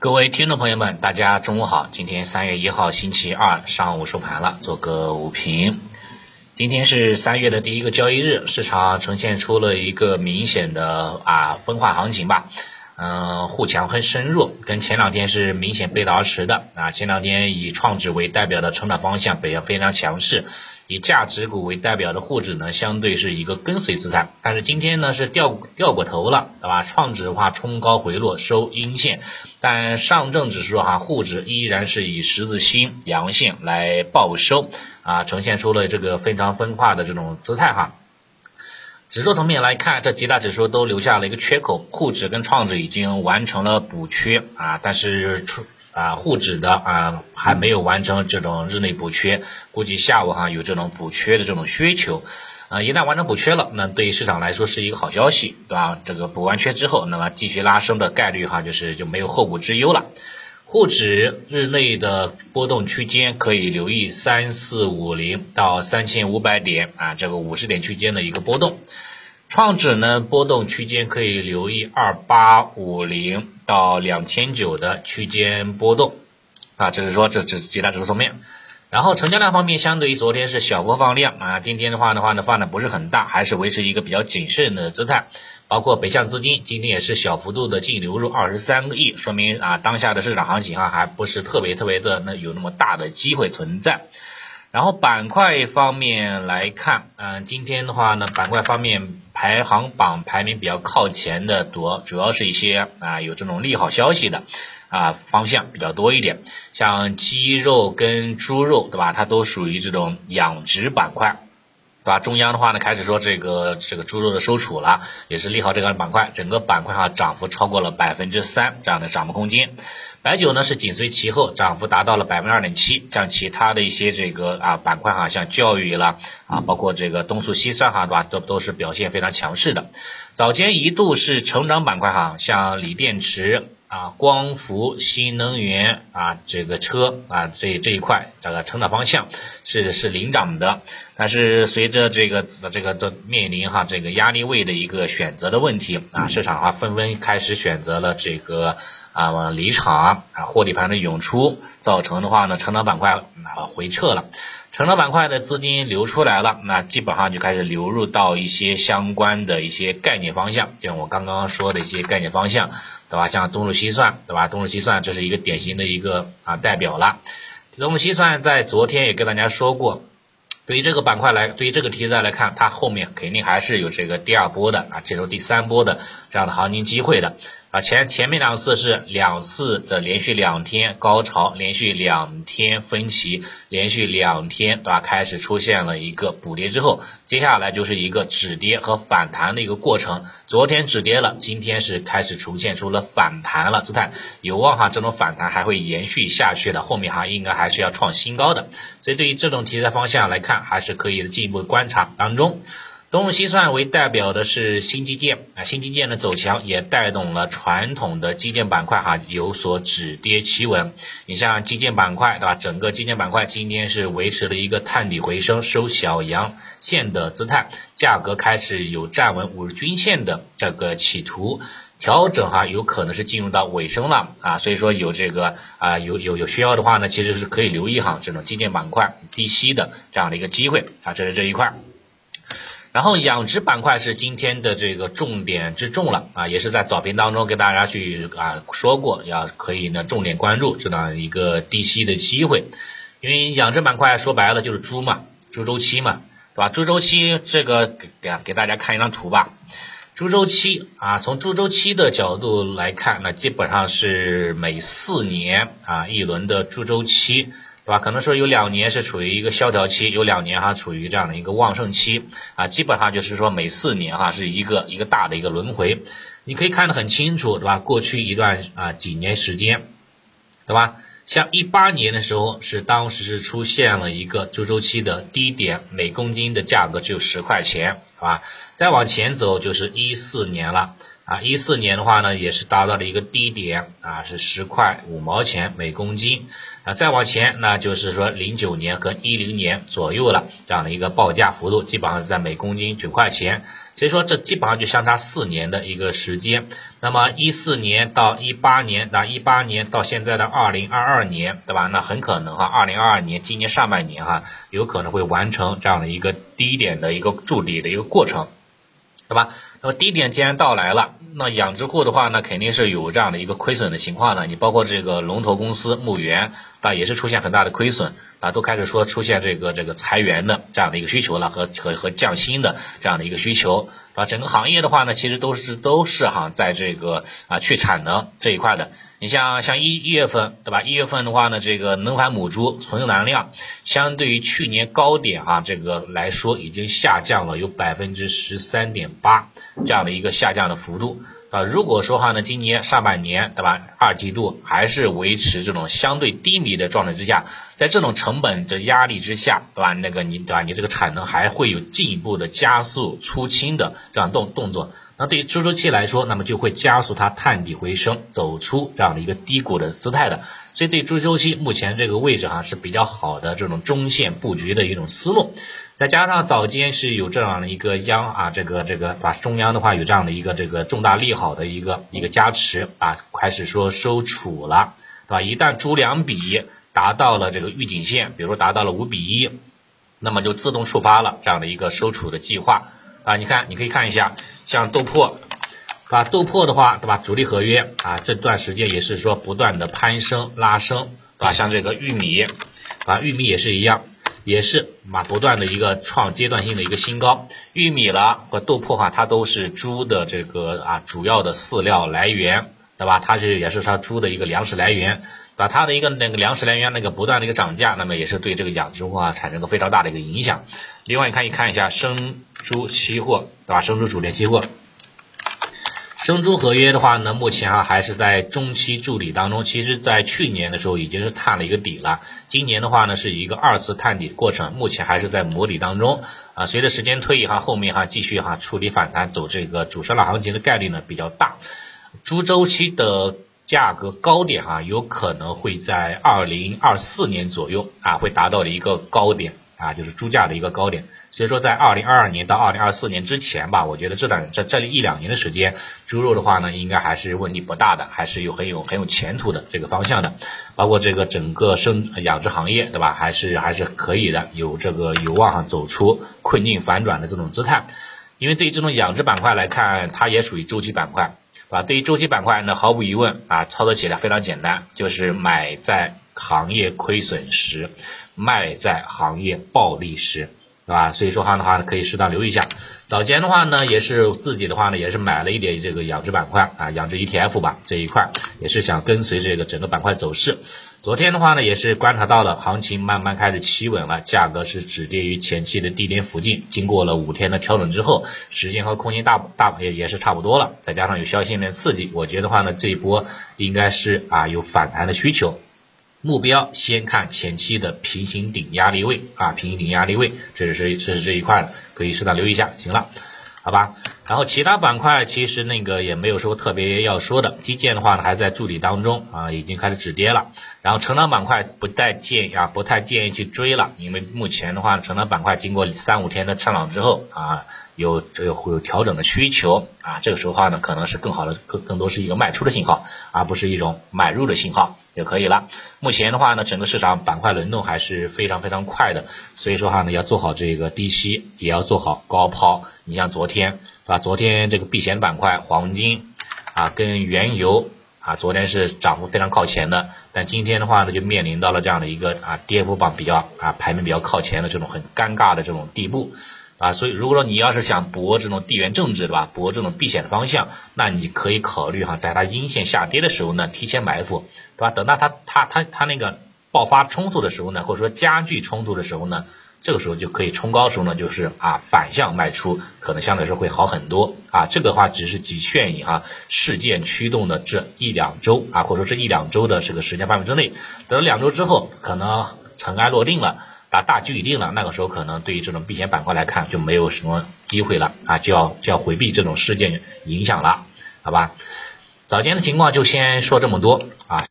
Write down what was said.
各位听众朋友们，大家中午好。今天三月一号星期二上午收盘了，做个午评。今天是三月的第一个交易日，市场呈现出了一个明显的啊分化行情吧。嗯，互强很深入，跟前两天是明显背道而驰的啊。前两天以创指为代表的成长方向表现非常强势。以价值股为代表的沪指呢，相对是一个跟随姿态，但是今天呢是掉掉过头了，对吧？创指的话冲高回落收阴线，但上证指数哈沪指依然是以十字星阳线来报收啊，呈现出了这个非常分化的这种姿态哈。指数层面来看，这几大指数都留下了一个缺口，沪指跟创指已经完成了补缺啊，但是出。啊，沪指的啊还没有完成这种日内补缺，估计下午哈有这种补缺的这种需求，啊一旦完成补缺了，那对于市场来说是一个好消息，对吧？这个补完缺之后，那么继续拉升的概率哈就是就没有后顾之忧了。沪指日内的波动区间可以留意三四五零到三千五百点啊，这个五十点区间的一个波动。创指呢波动区间可以留意二八五零到两千九的区间波动。啊，就是说这这几大指数层面，然后成交量方面相对于昨天是小幅放量啊，今天的话的话呢放的不是很大，还是维持一个比较谨慎的姿态，包括北向资金今天也是小幅度的净流入二十三个亿，说明啊当下的市场行情啊还不是特别特别的那有那么大的机会存在。然后板块方面来看，嗯，今天的话呢，板块方面排行榜排名比较靠前的多，主要是一些啊有这种利好消息的啊方向比较多一点，像鸡肉跟猪肉，对吧？它都属于这种养殖板块，对吧？中央的话呢，开始说这个这个猪肉的收储了，也是利好这个板块，整个板块哈涨幅超过了百分之三这样的涨幅空间。白酒呢是紧随其后，涨幅达到了百分之二点七，像其他的一些这个啊板块哈，像教育了啊，包括这个东数西算哈，对吧？都都是表现非常强势的。早间一度是成长板块哈，像锂电池啊、光伏、新能源啊，这个车啊这这一块这个成长方向是是领涨的。但是随着这个这个的面临哈这个压力位的一个选择的问题啊，市场啊纷纷开始选择了这个。啊，离场啊，获利盘的涌出，造成的话呢，成长板块啊回撤了，成长板块的资金流出来了，那基本上就开始流入到一些相关的一些概念方向，就像我刚刚说的一些概念方向，对吧？像东数西算，对吧？东数西算这是一个典型的一个啊代表了。东数西算在昨天也跟大家说过，对于这个板块来，对于这个题材来看，它后面肯定还是有这个第二波的啊，这种第三波的这样的行情机会的。啊，前前面两次是两次的连续两天高潮，连续两天分歧，连续两天对吧？开始出现了一个补跌之后，接下来就是一个止跌和反弹的一个过程。昨天止跌了，今天是开始出现出了反弹了姿态，有望哈这种反弹还会延续下去的，后面哈应该还是要创新高的。所以对于这种题材方向来看，还是可以进一步观察当中。东数西算为代表的是新基建啊，新基建的走强也带动了传统的基建板块哈有所止跌企稳。你像基建板块对吧？整个基建板块今天是维持了一个探底回升、收小阳线的姿态，价格开始有站稳五日均线的这个企图，调整哈有可能是进入到尾声了啊，所以说有这个啊有有有需要的话呢，其实是可以留意哈这种基建板块低吸的这样的一个机会啊，这是这一块。然后养殖板块是今天的这个重点之重了啊，也是在早评当中跟大家去啊说过，要可以呢重点关注这样一个低吸的机会，因为养殖板块说白了就是猪嘛，猪周期嘛，对吧？猪周期这个给给给大家看一张图吧，猪周期啊，从猪周期的角度来看，那基本上是每四年啊一轮的猪周期。对吧？可能说有两年是处于一个萧条期，有两年哈处于这样的一个旺盛期啊，基本上就是说每四年哈是一个一个大的一个轮回，你可以看得很清楚，对吧？过去一段啊几年时间，对吧？像一八年的时候是当时是出现了一个猪周期的低点，每公斤的价格只有十块钱，是吧？再往前走就是一四年了。啊，一四年的话呢，也是达到了一个低点啊，是十块五毛钱每公斤。啊，再往前那就是说零九年和一零年左右了，这样的一个报价幅度基本上是在每公斤九块钱。所以说这基本上就相差四年的一个时间。那么一四年到一八年，那一八年到现在的二零二二年，对吧？那很可能哈，二零二二年今年上半年哈，有可能会完成这样的一个低点的一个筑底的一个过程，对吧？那么低点既然到来了，那养殖户的话呢，肯定是有这样的一个亏损的情况呢。你包括这个龙头公司牧原，啊也是出现很大的亏损，啊都开始说出现这个这个裁员的这样的一个需求了，和和和降薪的这样的一个需求，啊整个行业的话呢，其实都是都是哈在这个啊去产能这一块的。你像像一一月份对吧？一月份的话呢，这个能繁母猪存栏量相对于去年高点啊，这个来说已经下降了有百分之十三点八这样的一个下降的幅度啊。如果说话呢，今年上半年对吧？二季度还是维持这种相对低迷的状态之下，在这种成本的压力之下，对吧？那个你对吧？你这个产能还会有进一步的加速出清的这样动动作。那对于猪周期来说，那么就会加速它探底回升，走出这样的一个低谷的姿态的。所以对猪周期目前这个位置哈是比较好的这种中线布局的一种思路。再加上早间是有这样的一个央啊，这个这个把中央的话有这样的一个这个重大利好的一个一个加持啊，开始说收储了，对吧？一旦猪粮比达到了这个预警线，比如达到了五比一，那么就自动触发了这样的一个收储的计划。啊，你看，你可以看一下，像豆粕，把？豆粕的话，对吧？主力合约啊，这段时间也是说不断的攀升拉升，对吧？像这个玉米，啊，玉米也是一样，也是嘛，不断的一个创阶段性的一个新高。玉米了和豆粕哈，它都是猪的这个啊主要的饲料来源，对吧？它是也是它猪的一个粮食来源。把它的一个那个粮食来源那个不断的一个涨价，那么也是对这个养殖户啊产生个非常大的一个影响。另外，你可以看一下生猪期货，对吧？生猪主力期货，生猪合约的话呢，目前啊还是在中期筑底当中。其实，在去年的时候已经是探了一个底了，今年的话呢是一个二次探底过程，目前还是在磨底当中啊。随着时间推移哈，后面哈继续哈处理反弹，走这个主升浪行情的概率呢比较大。猪周期的。价格高点哈，有可能会在二零二四年左右啊，会达到的一个高点啊，就是猪价的一个高点。所以说，在二零二二年到二零二四年之前吧，我觉得这段这这一两年的时间，猪肉的话呢，应该还是问题不大的，还是有很有很有前途的这个方向的。包括这个整个生养殖行业，对吧？还是还是可以的，有这个有望走出困境反转的这种姿态。因为对于这种养殖板块来看，它也属于周期板块。啊，对于周期板块呢，毫无疑问啊，操作起来非常简单，就是买在行业亏损时，卖在行业暴利时，是吧？所以说话的话呢，可以适当留意一下。早间的话呢，也是自己的话呢，也是买了一点这个养殖板块啊，养殖 ETF 吧这一块，也是想跟随这个整个板块走势。昨天的话呢，也是观察到了行情慢慢开始企稳了，价格是止跌于前期的低点附近。经过了五天的调整之后，时间和空间大大也也是差不多了，再加上有消息面刺激，我觉得话呢，这一波应该是啊有反弹的需求。目标先看前期的平行顶压力位啊，平行顶压力位，这是这是这一块的，可以适当留意一下。行了。好吧，然后其他板块其实那个也没有说特别要说的，基建的话呢还在筑底当中啊，已经开始止跌了。然后成长板块不太建议啊，不太建议去追了，因为目前的话呢，成长板块经过三五天的上涨之后啊，有这个会有调整的需求啊，这个时候的话呢，可能是更好的更更多是一个卖出的信号，而不是一种买入的信号。就可以了。目前的话呢，整个市场板块轮动还是非常非常快的，所以说哈呢，要做好这个低吸，也要做好高抛。你像昨天，是吧？昨天这个避险板块黄金啊，跟原油啊，昨天是涨幅非常靠前的，但今天的话呢，就面临到了这样的一个啊，跌幅榜比较啊，排名比较靠前的这种很尴尬的这种地步。啊，所以如果说你要是想博这种地缘政治，对吧？博这种避险的方向，那你可以考虑哈，在它阴线下跌的时候呢，提前埋伏，对吧？等到它它它它那个爆发冲突的时候呢，或者说加剧冲突的时候呢，这个时候就可以冲高时候呢，就是啊反向卖出，可能相对来说会好很多啊。这个话只是仅限于哈事件驱动的这一两周啊，或者说这一两周的这个时间范围之内，等两周之后，可能尘埃落定了。打大局已定了，那个时候可能对于这种避险板块来看就没有什么机会了啊，就要就要回避这种事件影响了，好吧？早间的情况就先说这么多。